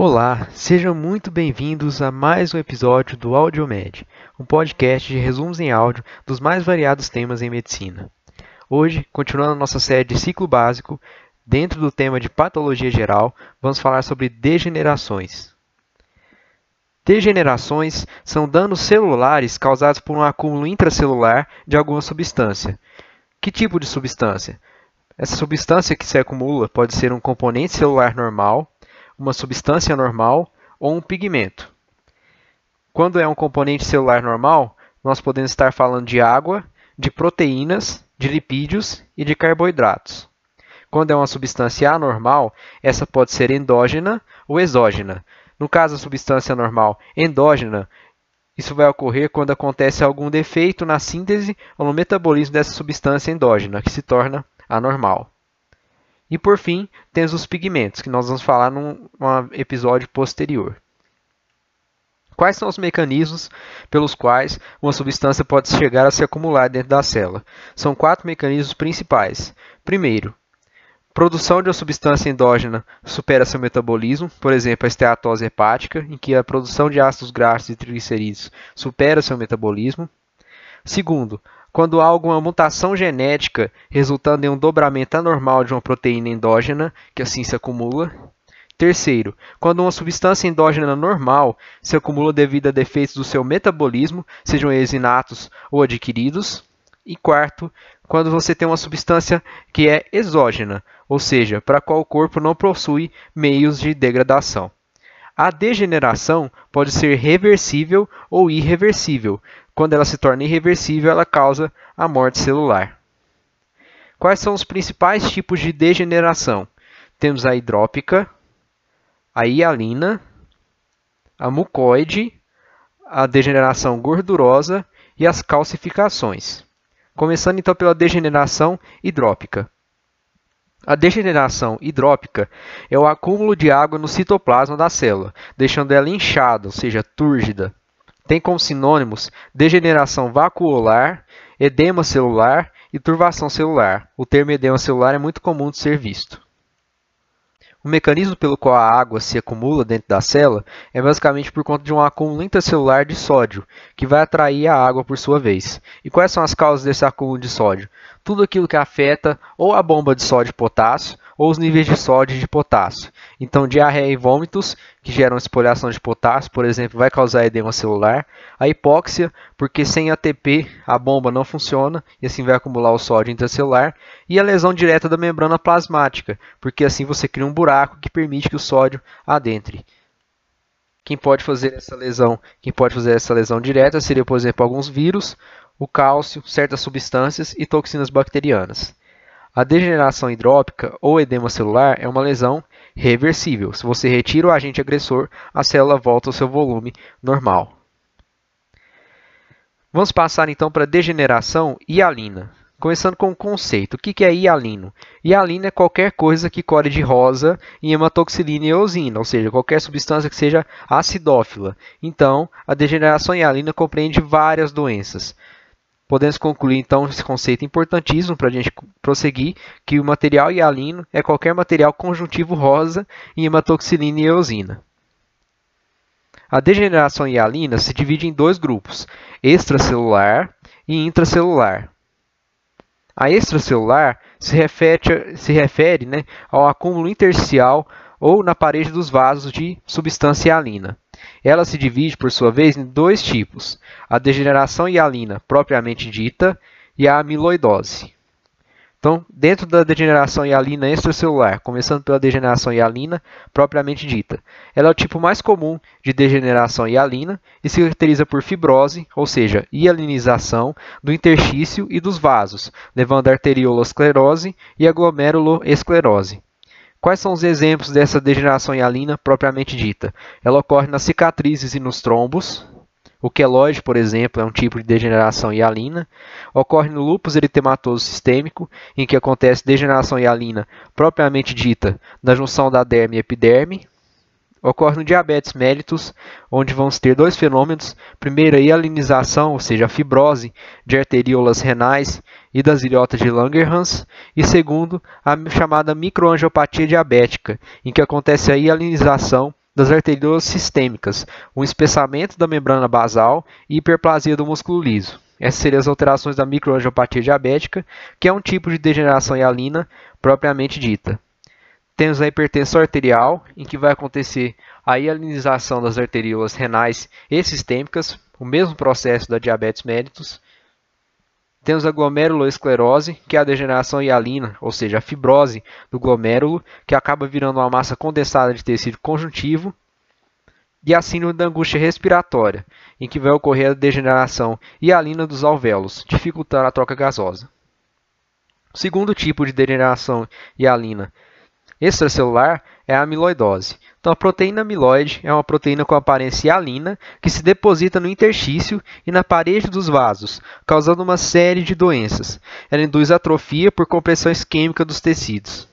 Olá, sejam muito bem-vindos a mais um episódio do AudioMed, um podcast de resumos em áudio dos mais variados temas em medicina. Hoje, continuando a nossa série de ciclo básico, dentro do tema de patologia geral, vamos falar sobre degenerações. Degenerações são danos celulares causados por um acúmulo intracelular de alguma substância. Que tipo de substância? Essa substância que se acumula pode ser um componente celular normal, uma substância normal ou um pigmento. Quando é um componente celular normal, nós podemos estar falando de água, de proteínas, de lipídios e de carboidratos. Quando é uma substância anormal, essa pode ser endógena ou exógena. No caso da substância normal endógena, isso vai ocorrer quando acontece algum defeito na síntese ou no metabolismo dessa substância endógena, que se torna anormal. E por fim, temos os pigmentos, que nós vamos falar num, episódio posterior. Quais são os mecanismos pelos quais uma substância pode chegar a se acumular dentro da célula? São quatro mecanismos principais. Primeiro, produção de uma substância endógena supera seu metabolismo, por exemplo, a esteatose hepática, em que a produção de ácidos graxos e triglicerídeos supera seu metabolismo. Segundo, quando há alguma mutação genética resultando em um dobramento anormal de uma proteína endógena, que assim se acumula. Terceiro, quando uma substância endógena normal se acumula devido a defeitos do seu metabolismo, sejam eles inatos ou adquiridos. E quarto, quando você tem uma substância que é exógena, ou seja, para a qual o corpo não possui meios de degradação. A degeneração pode ser reversível ou irreversível, quando ela se torna irreversível, ela causa a morte celular. Quais são os principais tipos de degeneração? Temos a hidrópica, a hialina, a mucoide, a degeneração gordurosa e as calcificações. Começando então pela degeneração hidrópica. A degeneração hidrópica é o acúmulo de água no citoplasma da célula, deixando ela inchada, ou seja, túrgida, tem como sinônimos degeneração vacuolar, edema celular e turvação celular. O termo edema celular é muito comum de ser visto. O mecanismo pelo qual a água se acumula dentro da célula é basicamente por conta de um acúmulo intracelular de sódio, que vai atrair a água por sua vez. E quais são as causas desse acúmulo de sódio? Tudo aquilo que afeta ou a bomba de sódio e potássio ou os níveis de sódio e de potássio. Então, diarreia e vômitos, que geram espoliação de potássio, por exemplo, vai causar edema celular. A hipóxia, porque sem ATP a bomba não funciona e assim vai acumular o sódio intracelular. E a lesão direta da membrana plasmática, porque assim você cria um buraco que permite que o sódio adentre. Quem pode fazer essa lesão, quem pode fazer essa lesão direta seria, por exemplo, alguns vírus, o cálcio, certas substâncias e toxinas bacterianas. A degeneração hidrópica ou edema celular é uma lesão reversível. Se você retira o agente agressor, a célula volta ao seu volume normal. Vamos passar então para degeneração hialina. Começando com o conceito. O que é hialino? Hialino é qualquer coisa que core de rosa em hematoxilina e eosina, ou seja, qualquer substância que seja acidófila. Então, a degeneração hialina compreende várias doenças. Podemos concluir então esse conceito importantíssimo para a gente prosseguir, que o material hialino é qualquer material conjuntivo rosa em hematoxilina e eosina. A degeneração hialina se divide em dois grupos, extracelular e intracelular. A extracelular se refere, se refere né, ao acúmulo intersticial ou na parede dos vasos de substância hialina. Ela se divide, por sua vez, em dois tipos: a degeneração hialina propriamente dita e a amiloidose. Então, dentro da degeneração hialina extracelular, começando pela degeneração hialina propriamente dita, ela é o tipo mais comum de degeneração hialina e se caracteriza por fibrose, ou seja, hialinização do interstício e dos vasos, levando a arteriolosclerose e a glomeruloesclerose. Quais são os exemplos dessa degeneração hialina propriamente dita? Ela ocorre nas cicatrizes e nos trombos. O queloide, por exemplo, é um tipo de degeneração hialina. Ocorre no lúpus eritematoso sistêmico, em que acontece degeneração hialina propriamente dita na junção da derme e epiderme. Ocorre no diabetes mellitus, onde vamos ter dois fenômenos. Primeiro, a hialinização, ou seja, a fibrose de arteríolas renais e das ilhotas de Langerhans. E segundo, a chamada microangiopatia diabética, em que acontece a hialinização das arteriolas sistêmicas, o espessamento da membrana basal e hiperplasia do músculo liso. Essas seriam as alterações da microangiopatia diabética, que é um tipo de degeneração hialina propriamente dita. Temos a hipertensão arterial, em que vai acontecer a hialinização das arteriolas renais e sistêmicas, o mesmo processo da diabetes mellitus. Temos a glomerulosclerose, que é a degeneração hialina, ou seja, a fibrose do glomérulo, que acaba virando uma massa condensada de tecido conjuntivo. E a síndrome da angústia respiratória, em que vai ocorrer a degeneração hialina dos alvéolos, dificultando a troca gasosa. O segundo tipo de degeneração hialina extracelular é a amiloidose. Então, a proteína amiloide é uma proteína com aparência hialina que se deposita no interstício e na parede dos vasos, causando uma série de doenças. Ela induz atrofia por compressão isquêmica dos tecidos.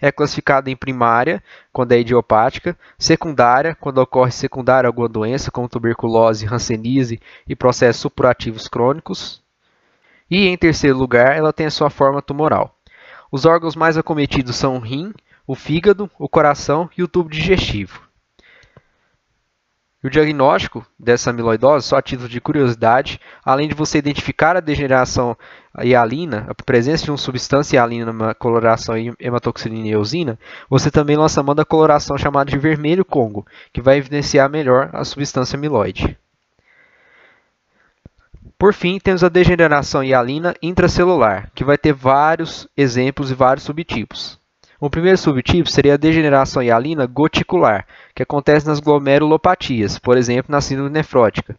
É classificada em primária, quando é idiopática, secundária, quando ocorre secundária alguma doença, como tuberculose, hanseníase e processos supurativos crônicos. E, em terceiro lugar, ela tem a sua forma tumoral. Os órgãos mais acometidos são o rim, o fígado, o coração e o tubo digestivo. o diagnóstico dessa amiloidose, só a título de curiosidade, além de você identificar a degeneração hialina, a presença de uma substância hialina na coloração hematoxilina e eosina, você também lança mão da coloração chamada de vermelho congo, que vai evidenciar melhor a substância amiloide. Por fim, temos a degeneração hialina intracelular, que vai ter vários exemplos e vários subtipos. O primeiro subtipo seria a degeneração hialina goticular, que acontece nas glomerulopatias, por exemplo, na síndrome nefrótica.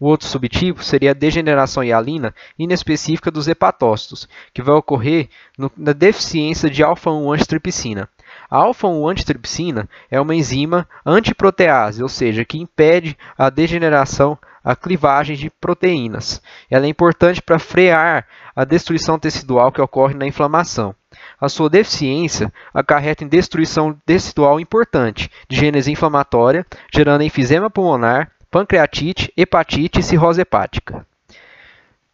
O outro subtipo seria a degeneração hialina inespecífica dos hepatócitos, que vai ocorrer no, na deficiência de alfa-1 antitripsina. A alfa-1 antitripsina é uma enzima antiprotease, ou seja, que impede a degeneração, a clivagem de proteínas. Ela é importante para frear a destruição tecidual que ocorre na inflamação. A sua deficiência acarreta em destruição tecidual importante, de gênese inflamatória, gerando enfisema pulmonar, pancreatite, hepatite e cirrose hepática.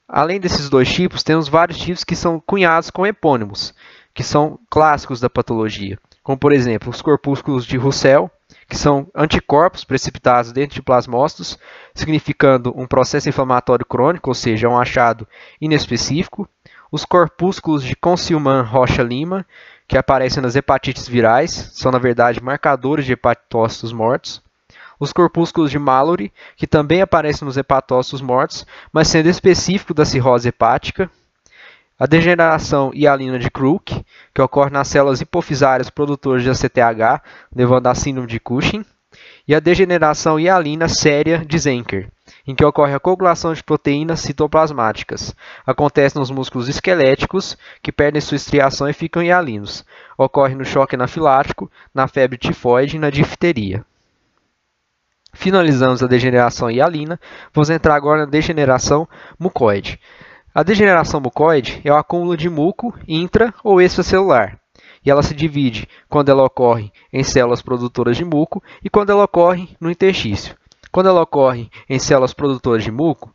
Além desses dois tipos, temos vários tipos que são cunhados com epônimos, que são clássicos da patologia, como por exemplo os corpúsculos de Russell, que são anticorpos precipitados dentro de plasmócitos, significando um processo inflamatório crônico, ou seja, um achado inespecífico os corpúsculos de Consilman Rocha Lima, que aparecem nas hepatites virais, são na verdade marcadores de hepatócitos mortos. Os corpúsculos de Mallory, que também aparecem nos hepatócitos mortos, mas sendo específico da cirrose hepática. A degeneração hialina de Crook, que ocorre nas células hipofisárias produtoras de ACTH, levando à síndrome de Cushing. E a degeneração hialina séria de Zenker, em que ocorre a coagulação de proteínas citoplasmáticas. Acontece nos músculos esqueléticos, que perdem sua estriação e ficam hialinos. Ocorre no choque anafilático, na febre tifoide e na difteria. Finalizamos a degeneração hialina, vamos entrar agora na degeneração mucoide. A degeneração mucoide é o acúmulo de muco intra ou extracelular, e ela se divide quando ela ocorre em células produtoras de muco e quando ela ocorre no interstício. Quando ela ocorre em células produtoras de muco,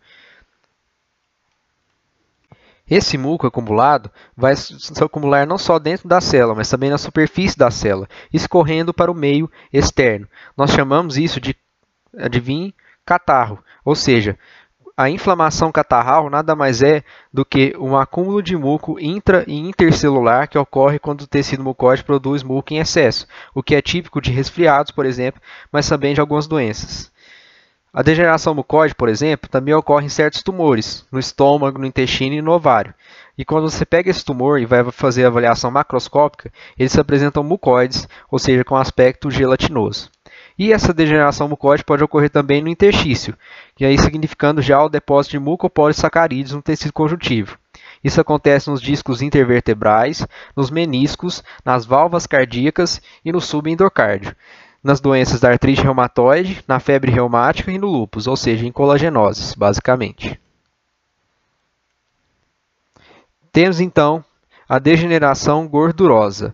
esse muco acumulado vai se acumular não só dentro da célula, mas também na superfície da célula, escorrendo para o meio externo. Nós chamamos isso de, adivinhe, catarro, ou seja, a inflamação catarral nada mais é do que um acúmulo de muco intra e intercelular que ocorre quando o tecido mucoide produz muco em excesso, o que é típico de resfriados, por exemplo, mas também de algumas doenças. A degeneração mucoide, por exemplo, também ocorre em certos tumores, no estômago, no intestino e no ovário. E quando você pega esse tumor e vai fazer a avaliação macroscópica, eles se apresentam mucoides, ou seja, com aspecto gelatinoso. E essa degeneração mucoide pode ocorrer também no interstício, e aí significando já o depósito de mucopolissacarídeos no tecido conjuntivo. Isso acontece nos discos intervertebrais, nos meniscos, nas válvulas cardíacas e no subendocárdio nas doenças da artrite reumatoide, na febre reumática e no lúpus, ou seja, em colagenoses, basicamente. Temos então a degeneração gordurosa,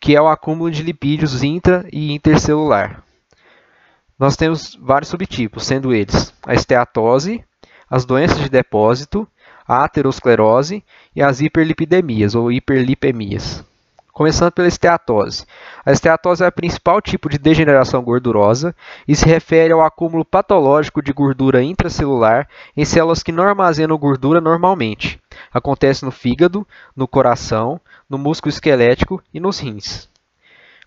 que é o acúmulo de lipídios intra e intercelular. Nós temos vários subtipos, sendo eles a esteatose, as doenças de depósito, a aterosclerose e as hiperlipidemias ou hiperlipemias. Começando pela esteatose. A esteatose é o principal tipo de degeneração gordurosa e se refere ao acúmulo patológico de gordura intracelular em células que não armazenam gordura normalmente. Acontece no fígado, no coração, no músculo esquelético e nos rins.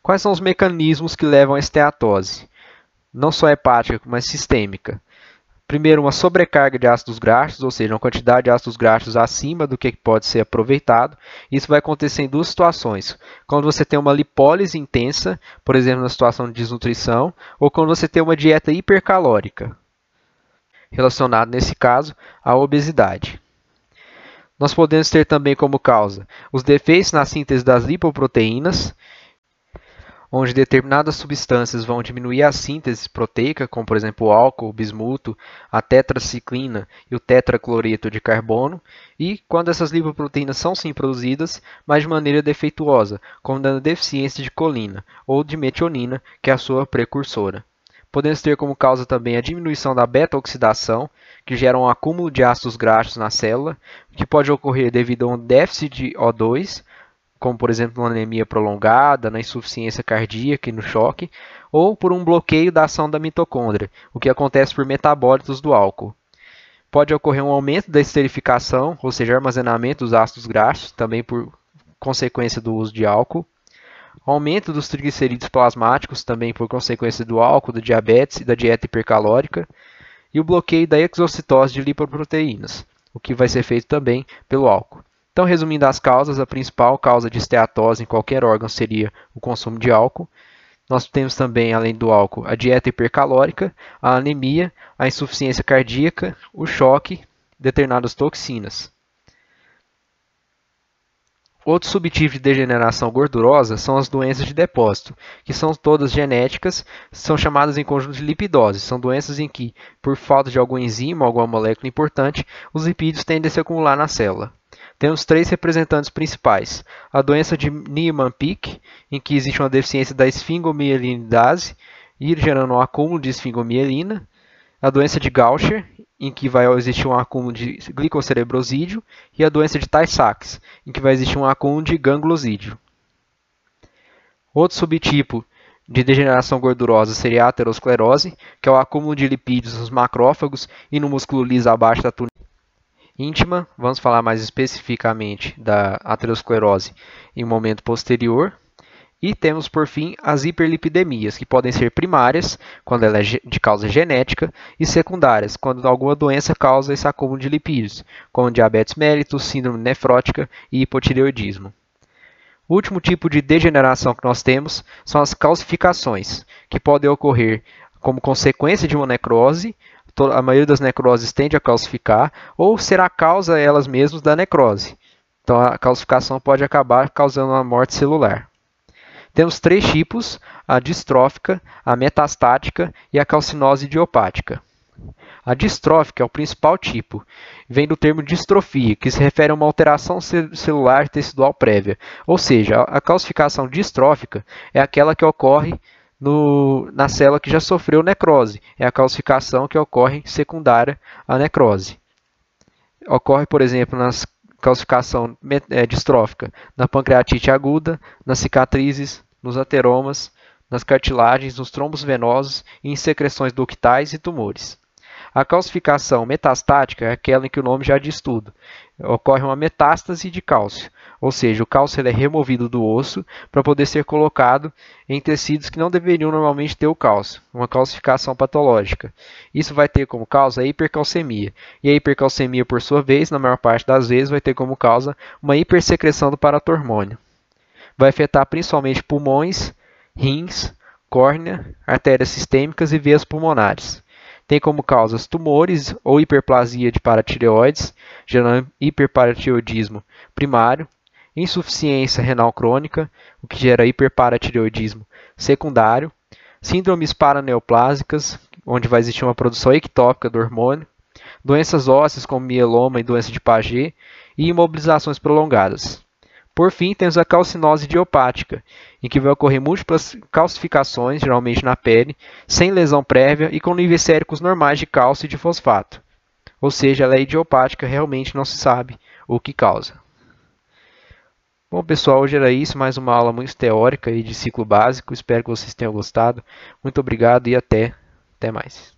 Quais são os mecanismos que levam à esteatose? Não só hepática, mas sistêmica. Primeiro, uma sobrecarga de ácidos graxos, ou seja, uma quantidade de ácidos graxos acima do que pode ser aproveitado. Isso vai acontecer em duas situações. Quando você tem uma lipólise intensa, por exemplo, na situação de desnutrição, ou quando você tem uma dieta hipercalórica, relacionado nesse caso à obesidade. Nós podemos ter também como causa os defeitos na síntese das lipoproteínas, onde determinadas substâncias vão diminuir a síntese proteica, como por exemplo o álcool, o bismuto, a tetraciclina e o tetracloreto de carbono, e quando essas lipoproteínas são sim produzidas, mas de maneira defeituosa, como dando deficiência de colina ou de metionina, que é a sua precursora. Podemos ter como causa também a diminuição da beta-oxidação, que gera um acúmulo de ácidos graxos na célula, que pode ocorrer devido a um déficit de O2, como por exemplo uma anemia prolongada, na insuficiência cardíaca e no choque, ou por um bloqueio da ação da mitocôndria, o que acontece por metabólitos do álcool. Pode ocorrer um aumento da esterificação, ou seja, armazenamento dos ácidos graxos, também por consequência do uso de álcool. Aumento dos triglicerídeos plasmáticos, também por consequência do álcool, do diabetes e da dieta hipercalórica. E o bloqueio da exocitose de lipoproteínas, o que vai ser feito também pelo álcool. Então, resumindo as causas, a principal causa de esteatose em qualquer órgão seria o consumo de álcool. Nós temos também, além do álcool, a dieta hipercalórica, a anemia, a insuficiência cardíaca, o choque, determinadas toxinas. Outro subtipo de degeneração gordurosa são as doenças de depósito, que são todas genéticas, são chamadas em conjunto de lipidose. São doenças em que, por falta de algum enzima ou alguma molécula importante, os lipídios tendem a se acumular na célula. Temos três representantes principais. A doença de Niemann-Pick, em que existe uma deficiência da esfingomielinidase, e gerando um acúmulo de esfingomielina. A doença de Gaucher, em que vai existir um acúmulo de glicocerebrosídeo. E a doença de Tay-Sachs, em que vai existir um acúmulo de ganglosídeo. Outro subtipo de degeneração gordurosa seria a aterosclerose, que é o acúmulo de lipídios nos macrófagos e no músculo liso abaixo da túnica íntima. Vamos falar mais especificamente da aterosclerose em um momento posterior. E temos, por fim, as hiperlipidemias, que podem ser primárias, quando ela é de causa genética, e secundárias, quando alguma doença causa esse acúmulo de lipídios, como diabetes mellitus, síndrome nefrótica e hipotireoidismo. O último tipo de degeneração que nós temos são as calcificações, que podem ocorrer como consequência de uma necrose a maioria das necroses tende a calcificar, ou será causa elas mesmas da necrose. Então a calcificação pode acabar causando uma morte celular. Temos três tipos: a distrófica, a metastática e a calcinose idiopática. A distrófica é o principal tipo. Vem do termo distrofia, que se refere a uma alteração celular tecidual prévia. Ou seja, a calcificação distrófica é aquela que ocorre no, na célula que já sofreu necrose. É a calcificação que ocorre secundária à necrose. Ocorre, por exemplo, na calcificação é, distrófica na pancreatite aguda, nas cicatrizes, nos ateromas, nas cartilagens, nos trombos venosos, em secreções ductais e tumores. A calcificação metastática é aquela em que o nome já diz tudo. Ocorre uma metástase de cálcio, ou seja, o cálcio é removido do osso para poder ser colocado em tecidos que não deveriam normalmente ter o cálcio, uma calcificação patológica. Isso vai ter como causa a hipercalcemia, e a hipercalcemia, por sua vez, na maior parte das vezes, vai ter como causa uma hipersecreção do paratormônio. Vai afetar principalmente pulmões, rins, córnea, artérias sistêmicas e veias pulmonares. Tem como causas tumores ou hiperplasia de paratireoides, gerando hiperparatiroidismo primário, insuficiência renal crônica, o que gera hiperparatireoidismo secundário, síndromes paraneoplásicas, onde vai existir uma produção ectópica do hormônio, doenças ósseas como mieloma e doença de Paget e imobilizações prolongadas. Por fim, temos a calcinose idiopática, em que vai ocorrer múltiplas calcificações, geralmente na pele, sem lesão prévia e com níveis séricos normais de cálcio e de fosfato. Ou seja, ela é idiopática, realmente não se sabe o que causa. Bom, pessoal, hoje era isso. Mais uma aula muito teórica e de ciclo básico. Espero que vocês tenham gostado. Muito obrigado e até, até mais.